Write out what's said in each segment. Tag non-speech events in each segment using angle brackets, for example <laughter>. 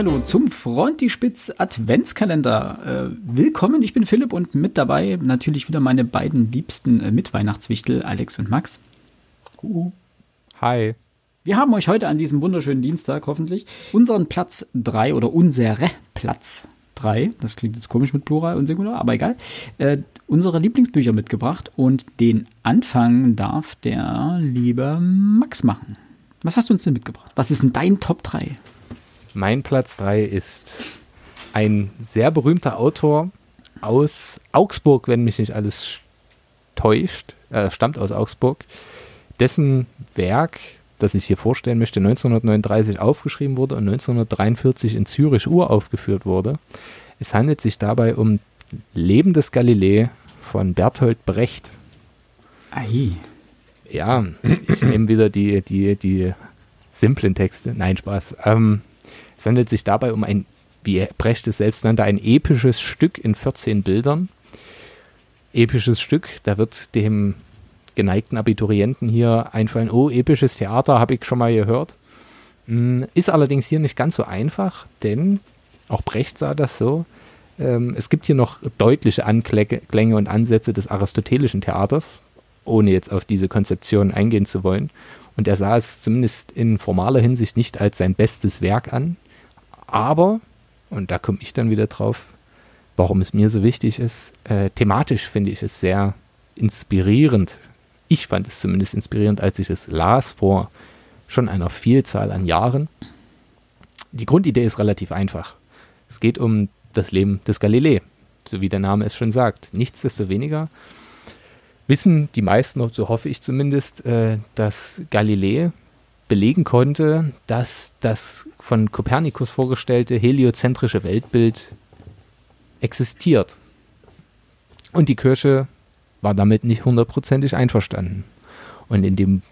Hallo zum Frontispitz Adventskalender. Äh, willkommen, ich bin Philipp und mit dabei natürlich wieder meine beiden liebsten äh, Mitweihnachtswichtel, Alex und Max. Uh. Hi. Wir haben euch heute an diesem wunderschönen Dienstag hoffentlich unseren Platz 3 oder unsere Platz 3, das klingt jetzt komisch mit Plural und Singular, aber egal, äh, unsere Lieblingsbücher mitgebracht und den Anfang darf der liebe Max machen. Was hast du uns denn mitgebracht? Was ist denn dein Top 3? Mein Platz 3 ist ein sehr berühmter Autor aus Augsburg, wenn mich nicht alles täuscht. Er stammt aus Augsburg. Dessen Werk, das ich hier vorstellen möchte, 1939 aufgeschrieben wurde und 1943 in Zürich uraufgeführt wurde. Es handelt sich dabei um Leben des Galilei von Bertolt Brecht. Ei. Ja, ich nehme wieder die, die, die simplen Texte. Nein, Spaß. Ähm, es handelt sich dabei um ein, wie Brecht es selbst nannte, ein episches Stück in 14 Bildern. Episches Stück, da wird dem geneigten Abiturienten hier einfallen, oh, episches Theater, habe ich schon mal gehört. Hm, ist allerdings hier nicht ganz so einfach, denn auch Brecht sah das so. Ähm, es gibt hier noch deutliche Anklänge und Ansätze des aristotelischen Theaters, ohne jetzt auf diese Konzeption eingehen zu wollen. Und er sah es zumindest in formaler Hinsicht nicht als sein bestes Werk an. Aber, und da komme ich dann wieder drauf, warum es mir so wichtig ist, äh, thematisch finde ich es sehr inspirierend. Ich fand es zumindest inspirierend, als ich es las vor schon einer Vielzahl an Jahren. Die Grundidee ist relativ einfach. Es geht um das Leben des Galilei, so wie der Name es schon sagt. Nichtsdestoweniger wissen die meisten, so hoffe ich zumindest, äh, dass Galilei belegen konnte, dass das von Kopernikus vorgestellte heliozentrische Weltbild existiert. Und die Kirche war damit nicht hundertprozentig einverstanden. Und in dem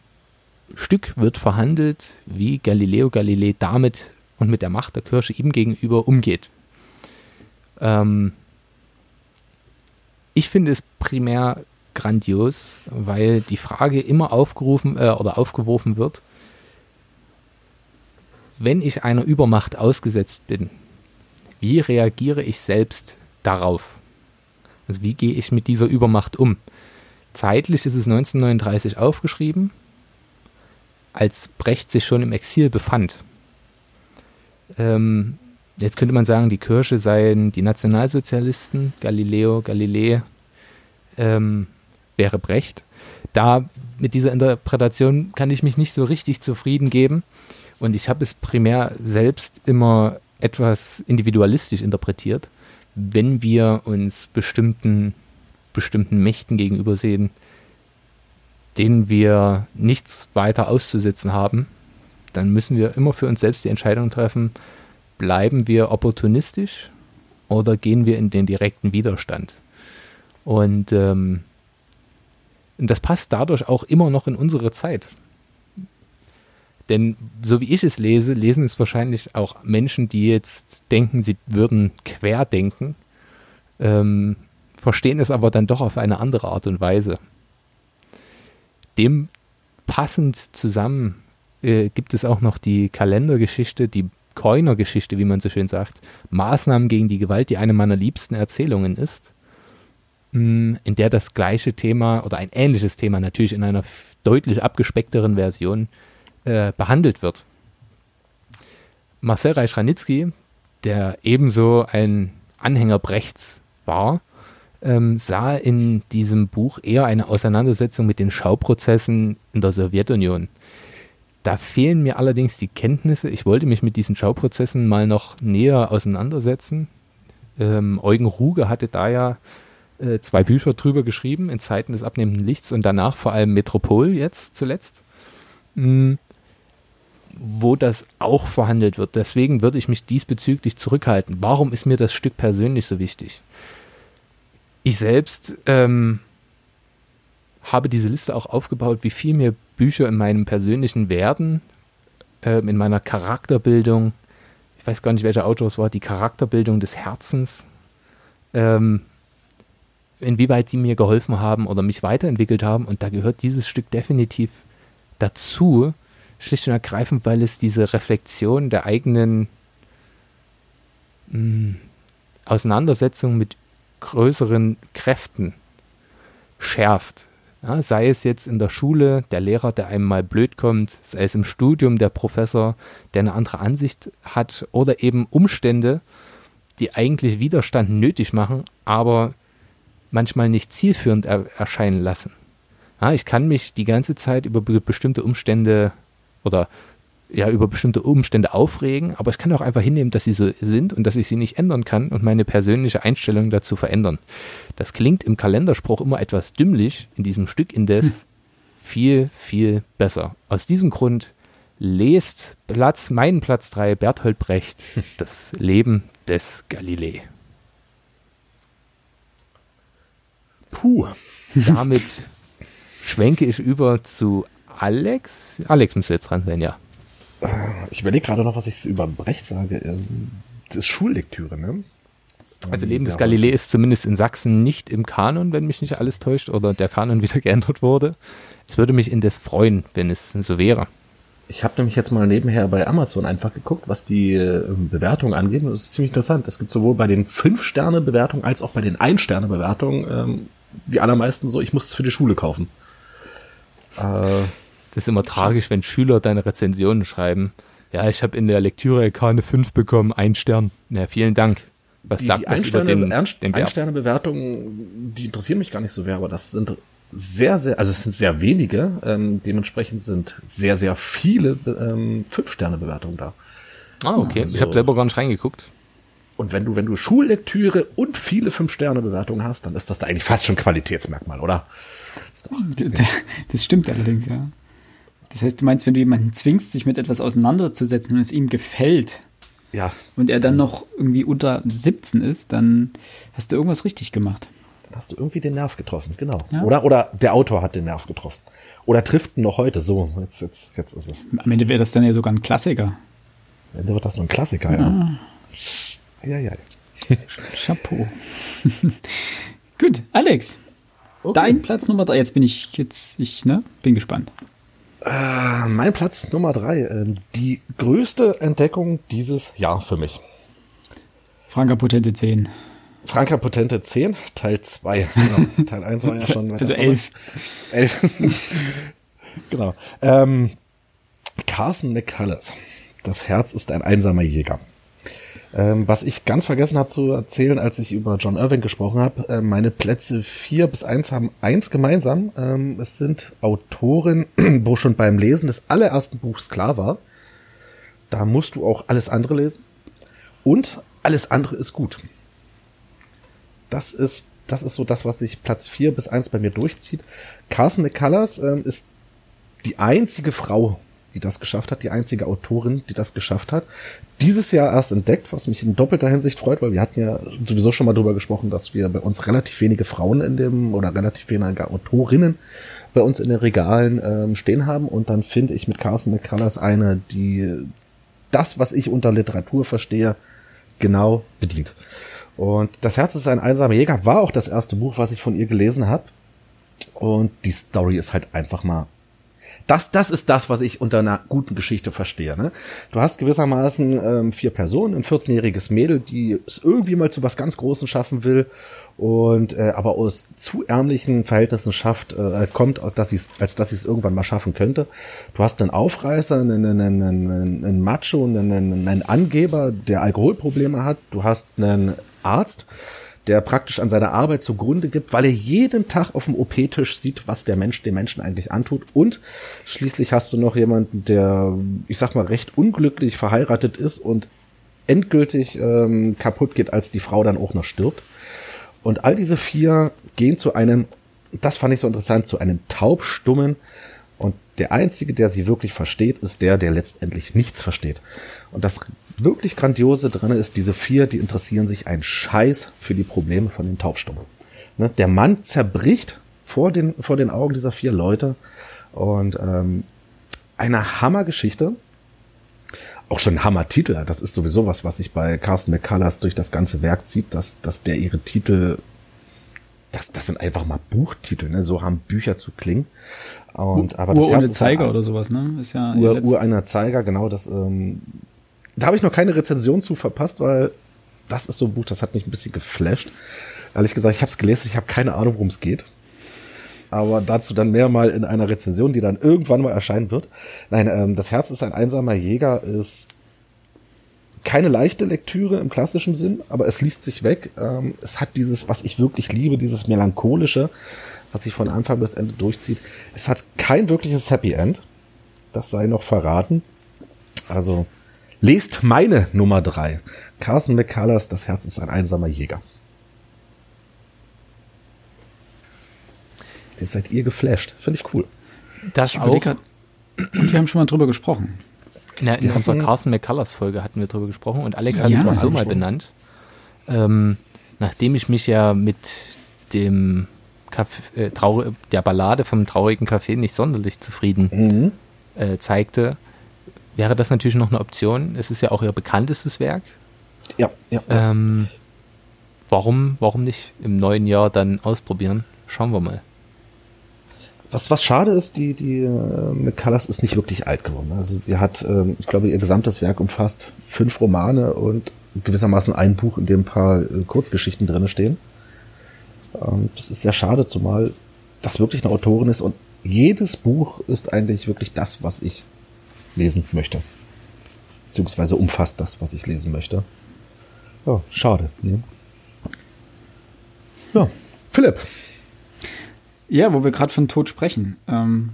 Stück wird verhandelt, wie Galileo Galilei damit und mit der Macht der Kirche ihm gegenüber umgeht. Ähm ich finde es primär grandios, weil die Frage immer aufgerufen äh, oder aufgeworfen wird, wenn ich einer Übermacht ausgesetzt bin, wie reagiere ich selbst darauf? Also wie gehe ich mit dieser Übermacht um? Zeitlich ist es 1939 aufgeschrieben, als Brecht sich schon im Exil befand. Ähm, jetzt könnte man sagen, die Kirche seien die Nationalsozialisten, Galileo, Galilei ähm, wäre Brecht. Da mit dieser Interpretation kann ich mich nicht so richtig zufrieden geben. Und ich habe es primär selbst immer etwas individualistisch interpretiert, wenn wir uns bestimmten, bestimmten Mächten gegenüber sehen, denen wir nichts weiter auszusetzen haben, dann müssen wir immer für uns selbst die Entscheidung treffen, bleiben wir opportunistisch oder gehen wir in den direkten Widerstand. Und, ähm, und das passt dadurch auch immer noch in unsere Zeit. Denn so wie ich es lese, lesen es wahrscheinlich auch Menschen, die jetzt denken, sie würden querdenken, ähm, verstehen es aber dann doch auf eine andere Art und Weise. Dem passend zusammen äh, gibt es auch noch die Kalendergeschichte, die Coiner-Geschichte, wie man so schön sagt, Maßnahmen gegen die Gewalt, die eine meiner liebsten Erzählungen ist, mh, hm, in der das gleiche Thema oder ein ähnliches Thema natürlich in einer deutlich abgespeckteren Version äh, behandelt wird. Marcel Reich-Ranitzky, der ebenso ein Anhänger Brechts war, ähm, sah in diesem Buch eher eine Auseinandersetzung mit den Schauprozessen in der Sowjetunion. Da fehlen mir allerdings die Kenntnisse. Ich wollte mich mit diesen Schauprozessen mal noch näher auseinandersetzen. Ähm, Eugen Ruge hatte da ja äh, zwei Bücher drüber geschrieben, in Zeiten des abnehmenden Lichts und danach vor allem Metropol jetzt zuletzt. Mhm wo das auch verhandelt wird. Deswegen würde ich mich diesbezüglich zurückhalten. Warum ist mir das Stück persönlich so wichtig? Ich selbst ähm, habe diese Liste auch aufgebaut, wie viel mir Bücher in meinem persönlichen Werden, äh, in meiner Charakterbildung, ich weiß gar nicht, welcher Autor es war, die Charakterbildung des Herzens, ähm, inwieweit sie mir geholfen haben oder mich weiterentwickelt haben. Und da gehört dieses Stück definitiv dazu, Schlicht und ergreifend, weil es diese Reflexion der eigenen mh, Auseinandersetzung mit größeren Kräften schärft. Ja, sei es jetzt in der Schule der Lehrer, der einem mal blöd kommt, sei es im Studium der Professor, der eine andere Ansicht hat oder eben Umstände, die eigentlich Widerstand nötig machen, aber manchmal nicht zielführend er erscheinen lassen. Ja, ich kann mich die ganze Zeit über be bestimmte Umstände oder ja über bestimmte Umstände aufregen, aber ich kann auch einfach hinnehmen, dass sie so sind und dass ich sie nicht ändern kann und meine persönliche Einstellung dazu verändern. Das klingt im Kalenderspruch immer etwas dümmlich, in diesem Stück indes hm. viel, viel besser. Aus diesem Grund lest Platz, meinen Platz 3, Berthold Brecht, <laughs> das Leben des Galilei. Puh. Damit schwenke ich über zu Alex. Alex müsste jetzt dran sein, ja. Ich überlege gerade noch, was ich über Brecht sage. Ähm, das ist Schullektüre, ne? Also Leben des Galilei ist zumindest in Sachsen nicht im Kanon, wenn mich nicht alles täuscht, oder der Kanon <laughs> wieder geändert wurde. Es würde mich indes freuen, wenn es so wäre. Ich habe nämlich jetzt mal nebenher bei Amazon einfach geguckt, was die äh, Bewertung angeht. Und das ist ziemlich interessant. Es gibt sowohl bei den 5-Sterne-Bewertungen als auch bei den 1-Sterne-Bewertungen ähm, die allermeisten so, ich muss es für die Schule kaufen. Äh, das ist immer tragisch, wenn Schüler deine Rezensionen schreiben. Ja, ich habe in der Lektüre keine 5 bekommen, ein Stern. Na, vielen Dank. Was die, sagt die das über den, den Ein-Sterne-Bewertungen, die interessieren mich gar nicht so sehr, aber das sind sehr, sehr, also es sind sehr wenige, ähm, dementsprechend sind sehr, sehr viele ähm, Fünf-Sterne-Bewertungen da. Ah, okay. Also, ich habe selber gar nicht reingeguckt. Und wenn du, wenn du Schullektüre und viele Fünf-Sterne-Bewertungen hast, dann ist das da eigentlich fast schon Qualitätsmerkmal, oder? Das, <laughs> das stimmt allerdings, ja. Das heißt, du meinst, wenn du jemanden zwingst, sich mit etwas auseinanderzusetzen und es ihm gefällt, ja. und er dann noch irgendwie unter 17 ist, dann hast du irgendwas richtig gemacht. Dann hast du irgendwie den Nerv getroffen, genau. Ja. Oder, oder der Autor hat den Nerv getroffen. Oder trifft ihn noch heute so. Jetzt, jetzt, jetzt ist es. Am Ende wäre das dann ja sogar ein Klassiker. Am Ende wird das nur ein Klassiker, ja. Ja, ja. <laughs> Chapeau. <laughs> Gut, Alex. Okay. Dein Platz Nummer drei. Jetzt bin ich jetzt, ich ne, bin gespannt. Äh, mein Platz Nummer drei. Äh, die größte Entdeckung dieses Jahr für mich. Franka Potente 10. Franka Potente 10, Teil 2. <laughs> Genau. Teil 1 war ja schon weiter. Also 11. 11. <laughs> genau. Ähm, Carson McCullers. Das Herz ist ein einsamer Jäger. Ähm, was ich ganz vergessen habe zu erzählen, als ich über John Irving gesprochen habe, äh, meine Plätze vier bis eins haben eins gemeinsam. Ähm, es sind Autoren, <clears throat> wo schon beim Lesen des allerersten Buchs klar war, da musst du auch alles andere lesen. Und alles andere ist gut. Das ist, das ist so das, was sich Platz vier bis eins bei mir durchzieht. Carson McCullers ähm, ist die einzige Frau, die das geschafft hat, die einzige Autorin, die das geschafft hat. Dieses Jahr erst entdeckt, was mich in doppelter Hinsicht freut, weil wir hatten ja sowieso schon mal drüber gesprochen, dass wir bei uns relativ wenige Frauen in dem oder relativ wenige Autorinnen bei uns in den Regalen ähm, stehen haben. Und dann finde ich mit Carson McCullers eine, die das, was ich unter Literatur verstehe, genau bedient. Und das Herz ist ein einsamer Jäger war auch das erste Buch, was ich von ihr gelesen habe. Und die Story ist halt einfach mal das, das ist das, was ich unter einer guten Geschichte verstehe. Ne? Du hast gewissermaßen ähm, vier Personen, ein 14-jähriges Mädel, die es irgendwie mal zu was ganz Großem schaffen will und äh, aber aus zu ärmlichen Verhältnissen schafft, äh, kommt, aus dass sie's, als dass sie es irgendwann mal schaffen könnte. Du hast einen Aufreißer, einen, einen, einen, einen Macho, einen, einen Angeber, der Alkoholprobleme hat. Du hast einen Arzt, der praktisch an seiner Arbeit zugrunde gibt, weil er jeden Tag auf dem OP-Tisch sieht, was der Mensch dem Menschen eigentlich antut. Und schließlich hast du noch jemanden, der, ich sag mal, recht unglücklich verheiratet ist und endgültig ähm, kaputt geht, als die Frau dann auch noch stirbt. Und all diese vier gehen zu einem, das fand ich so interessant, zu einem taubstummen. Der einzige, der sie wirklich versteht, ist der, der letztendlich nichts versteht. Und das wirklich grandiose drin ist, diese vier, die interessieren sich ein Scheiß für die Probleme von den Taubstummen. Ne? Der Mann zerbricht vor den, vor den Augen dieser vier Leute und ähm, eine Hammergeschichte. Auch schon ein Hammertitel. Das ist sowieso was, was sich bei Carsten McCullers durch das ganze Werk zieht, dass, dass der ihre Titel, das, das sind einfach mal Buchtitel, ne? So haben Bücher zu klingen. Und, aber Ur das ohne Zeiger ja, oder sowas, ne? Ist ja Ur, Ur einer Zeiger, genau. Das ähm, da habe ich noch keine Rezension zu verpasst, weil das ist so ein Buch, das hat mich ein bisschen geflasht. Ehrlich gesagt, ich habe es gelesen, ich habe keine Ahnung, worum es geht. Aber dazu dann mehr mal in einer Rezension, die dann irgendwann mal erscheinen wird. Nein, ähm, das Herz ist ein einsamer Jäger ist keine leichte Lektüre im klassischen Sinn, aber es liest sich weg. Ähm, es hat dieses, was ich wirklich liebe, dieses melancholische, was sich von Anfang bis Ende durchzieht. Es hat kein wirkliches Happy End. Das sei noch verraten. Also lest meine Nummer drei. Carson McCullers, Das Herz ist ein einsamer Jäger. Jetzt seid ihr geflasht. Finde ich cool. Das Ich auch. Und wir haben schon mal drüber gesprochen. In, der, in Wir unserer hatten- Carson McCullers Folge hatten wir darüber gesprochen und Alex hat es ja, auch so mal benannt. Ähm, nachdem ich mich ja mit dem Kaff äh, Trau der Ballade vom traurigen Café nicht sonderlich zufrieden Mhm. äh, zeigte, wäre das natürlich noch eine Option. Es ist ja auch ihr bekanntestes Werk. Ja, ja. Ähm, warum, warum nicht im neuen Jahr dann ausprobieren? Schauen wir mal. Was, was schade ist, die, die äh, McCullers ist nicht wirklich alt geworden. Also sie hat, ähm, ich glaube, ihr gesamtes Werk umfasst fünf Romane und gewissermaßen ein Buch, in dem ein paar äh, Kurzgeschichten drin stehen. Ähm, das ist sehr schade, zumal das wirklich eine Autorin ist und jedes Buch ist eigentlich wirklich das, was ich lesen möchte. Beziehungsweise umfasst das, was ich lesen möchte. Ja, schade. Ne? Ja, Philipp. Ja, wo wir gerade von Tod sprechen. Ähm,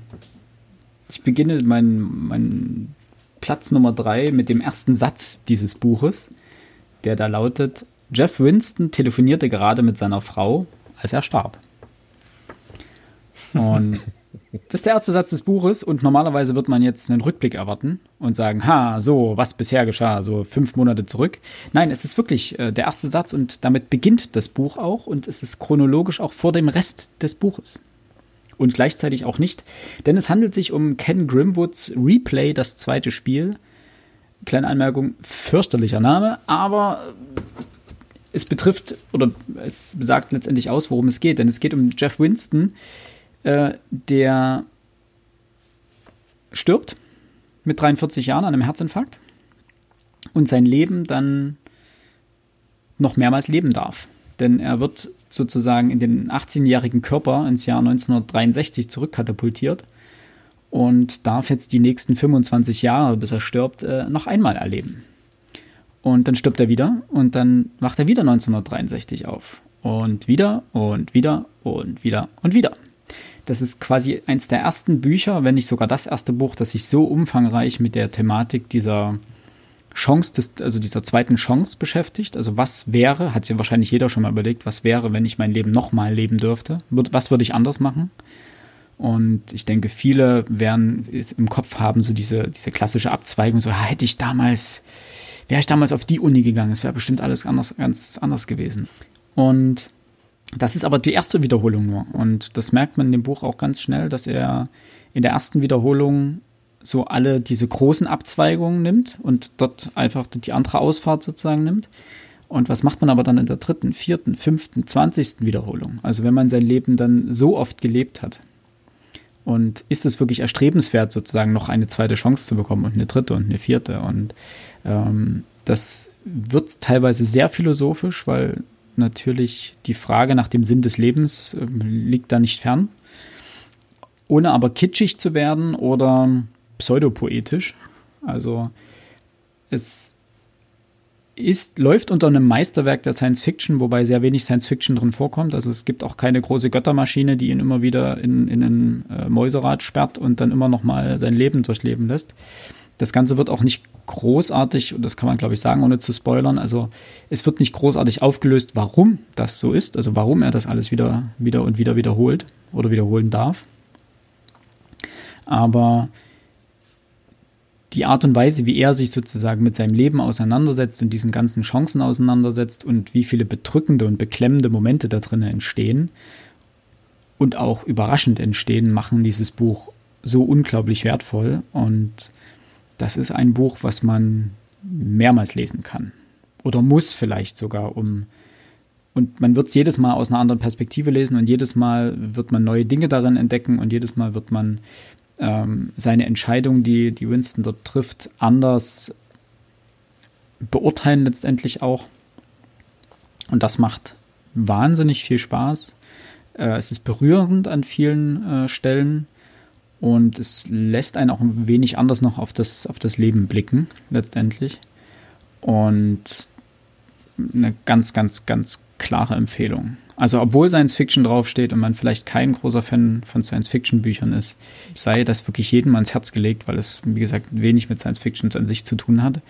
ich beginne meinen mein Platz Nummer drei mit dem ersten Satz dieses Buches, der da lautet: Jeff Winston telefonierte gerade mit seiner Frau, als er starb. Und <laughs> das ist der erste Satz des Buches und normalerweise wird man jetzt einen Rückblick erwarten und sagen, ha, so, was bisher geschah, so fünf Monate zurück. Nein, es ist wirklich äh, der erste Satz und damit beginnt das Buch auch und es ist chronologisch auch vor dem Rest des Buches. Und gleichzeitig auch nicht, denn es handelt sich um Ken Grimwoods Replay, das zweite Spiel. Kleine Anmerkung, fürchterlicher Name, aber es betrifft oder es sagt letztendlich aus, worum es geht, denn es geht um Jeff Winston, äh, der stirbt mit 43 Jahren an einem Herzinfarkt und sein Leben dann noch mehrmals leben darf. Denn er wird sozusagen in den 18-jährigen Körper ins Jahr 1963 zurückkatapultiert und darf jetzt die nächsten 25 Jahre, bis er stirbt, äh, noch einmal erleben. Und dann stirbt er wieder und dann wacht er wieder 1963 auf. Und wieder und wieder und wieder und wieder. Das ist quasi eins der ersten Bücher, wenn nicht sogar das erste Buch, das sich so umfangreich mit der Thematik dieser Chance, des, also dieser zweiten Chance beschäftigt. Also was wäre, hat sich wahrscheinlich jeder schon mal überlegt, was wäre, wenn ich mein Leben nochmal leben dürfte? Was würde ich anders machen? Und ich denke, viele werden im Kopf haben, so diese, diese klassische Abzweigung, so "Ah, hätte ich damals, wäre ich damals auf die Uni gegangen, es wäre bestimmt alles anders, ganz anders gewesen. Und das ist aber die erste Wiederholung nur. Und das merkt man in dem Buch auch ganz schnell, dass er in der ersten Wiederholung so alle diese großen Abzweigungen nimmt und dort einfach die andere Ausfahrt sozusagen nimmt. Und was macht man aber dann in der dritten, vierten, fünften, zwanzigsten Wiederholung? Also wenn man sein Leben dann so oft gelebt hat. Und ist es wirklich erstrebenswert, sozusagen noch eine zweite Chance zu bekommen und eine dritte und eine vierte? Und ähm, das wird teilweise sehr philosophisch, weil natürlich die Frage nach dem Sinn des Lebens ähm, liegt da nicht fern. Ohne aber kitschig zu werden oder pseudopoetisch. Also es ist, läuft unter einem Meisterwerk der Science Fiction, wobei sehr wenig Science Fiction drin vorkommt. Also es gibt auch keine große Göttermaschine, die ihn immer wieder in, in ein äh, Mäuserad sperrt und dann immer noch mal sein Leben durchleben lässt. Das Ganze wird auch nicht großartig, und das kann man glaube ich sagen, ohne zu spoilern, also es wird nicht großartig aufgelöst, warum das so ist, also warum er das alles wieder, wieder und wieder wiederholt oder wiederholen darf. Aber die Art und Weise, wie er sich sozusagen mit seinem Leben auseinandersetzt und diesen ganzen Chancen auseinandersetzt und wie viele bedrückende und beklemmende Momente da drin entstehen und auch überraschend entstehen, machen dieses Buch so unglaublich wertvoll. Und das ist ein Buch, was man mehrmals lesen kann. Oder muss vielleicht sogar, um. Und man wird es jedes Mal aus einer anderen Perspektive lesen und jedes Mal wird man neue Dinge darin entdecken und jedes Mal wird man ähm, seine Entscheidung, die, die Winston dort trifft, anders beurteilen letztendlich auch. Und das macht wahnsinnig viel Spaß. Äh, es ist berührend an vielen äh, Stellen und es lässt einen auch ein wenig anders noch auf das, auf das Leben blicken, letztendlich. Und eine ganz, ganz, ganz klare Empfehlung. Also obwohl Science Fiction draufsteht und man vielleicht kein großer Fan von Science Fiction Büchern ist, sei das wirklich jedem ans Herz gelegt, weil es, wie gesagt, wenig mit Science Fiction an sich zu tun hat.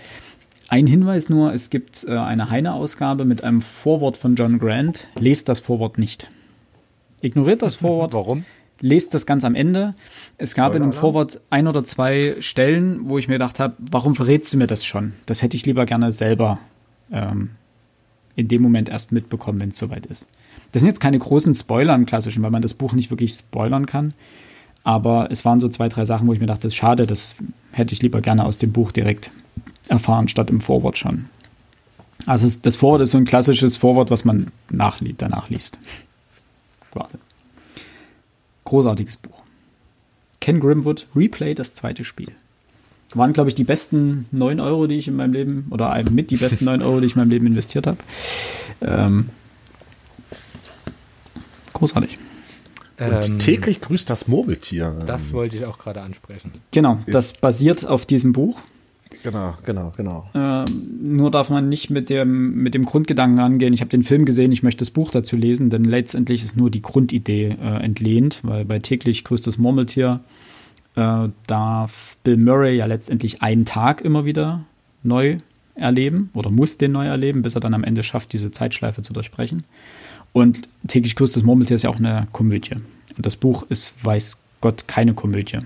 Ein Hinweis nur, es gibt äh, eine Heine-Ausgabe mit einem Vorwort von John Grant. Lest das Vorwort nicht. Ignoriert das Vorwort. Warum? Lest das ganz am Ende. Es gab in dem Vorwort ein oder zwei Stellen, wo ich mir gedacht habe, warum verrätst du mir das schon? Das hätte ich lieber gerne selber ähm, in dem Moment erst mitbekommen, wenn es soweit ist. Das sind jetzt keine großen Spoiler im klassischen, weil man das Buch nicht wirklich spoilern kann. Aber es waren so zwei, drei Sachen, wo ich mir dachte, das ist schade, das hätte ich lieber gerne aus dem Buch direkt erfahren, statt im Vorwort schon. Also das Vorwort ist so ein klassisches Vorwort, was man nachliest, danach liest. Quasi. Großartiges Buch. Ken Grimwood, Replay, das zweite Spiel. Waren, glaube ich, die besten 9 Euro, die ich in meinem Leben, oder mit die besten 9 Euro, die ich in meinem Leben investiert habe. Ähm, großartig. Und Ähm, täglich grüßt das Murmeltier. Das wollte ich auch gerade ansprechen. Genau, das basiert auf diesem Buch. Genau, genau, genau. Ähm, nur darf man nicht mit dem, mit dem Grundgedanken angehen, ich habe den Film gesehen, ich möchte das Buch dazu lesen, denn letztendlich ist nur die Grundidee äh, entlehnt, weil bei täglich grüßt das Murmeltier äh, darf Bill Murray ja letztendlich einen Tag immer wieder neu erleben oder muss den neu erleben, bis er dann am Ende schafft, diese Zeitschleife zu durchbrechen. Und täglich grüßt das Murmeltier ist ja auch eine Komödie. Und das Buch ist, weiß Gott, keine Komödie.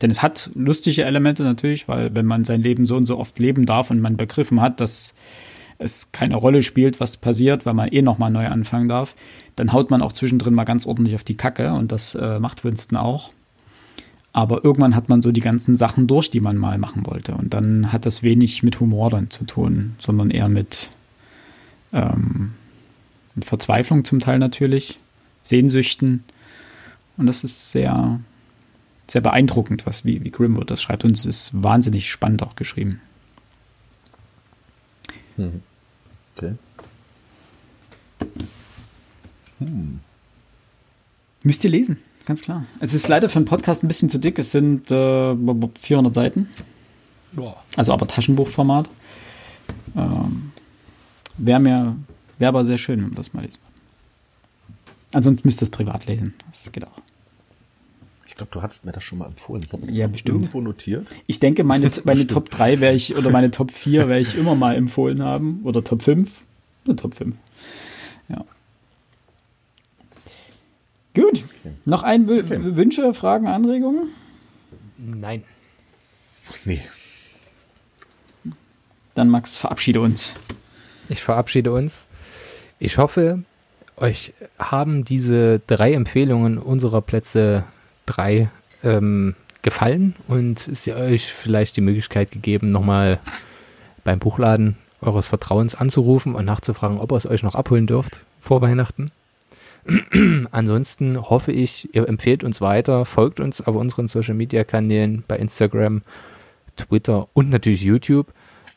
Denn es hat lustige Elemente natürlich, weil wenn man sein Leben so und so oft leben darf und man begriffen hat, dass es keine Rolle spielt, was passiert, weil man eh nochmal neu anfangen darf, dann haut man auch zwischendrin mal ganz ordentlich auf die Kacke und das äh, macht Winston auch. Aber irgendwann hat man so die ganzen Sachen durch, die man mal machen wollte. Und dann hat das wenig mit Humor dann zu tun, sondern eher mit, ähm, mit Verzweiflung zum Teil natürlich, Sehnsüchten. Und das ist sehr, sehr beeindruckend, was wie, wie Grimwood das schreibt. Und es ist wahnsinnig spannend auch geschrieben. Okay. Müsst ihr lesen, ganz klar. Es ist leider für einen Podcast ein bisschen zu dick. Es sind äh, 400 Seiten. Also aber Taschenbuchformat. Ähm, Wäre mir, wäre aber sehr schön, wenn man das mal lesen würde. Ansonsten müsst ihr es privat lesen. Das geht auch. Ich glaube, du hast mir das schon mal empfohlen. Ich habe Ja, das bestimmt. irgendwo notiert. Ich denke, meine, <laughs> meine Top 3 wäre ich, oder meine Top 4 werde ich immer mal empfohlen haben. Oder Top 5. Oder Top 5. Ja. Gut. Noch ein W Okay. Wünsche, Fragen, Anregungen? Nein. Nee. Dann Max, verabschiede uns. Ich verabschiede uns. Ich hoffe, euch haben diese drei Empfehlungen unserer Plätze drei ähm, gefallen und es euch vielleicht die Möglichkeit gegeben, nochmal beim Buchladen eures Vertrauens anzurufen und nachzufragen, ob ihr es euch noch abholen dürft vor Weihnachten. <clears throat> Ansonsten hoffe ich, ihr empfehlt uns weiter, folgt uns auf unseren Social Media Kanälen bei Instagram, Twitter und natürlich YouTube.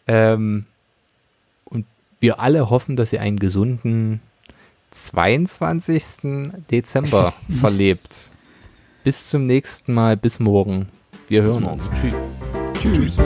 Ähm, und wir alle hoffen, dass ihr einen gesunden 22. Dezember <laughs> verlebt. Bis zum nächsten Mal, bis morgen. Wir hören uns. Tschüss. Tschüss.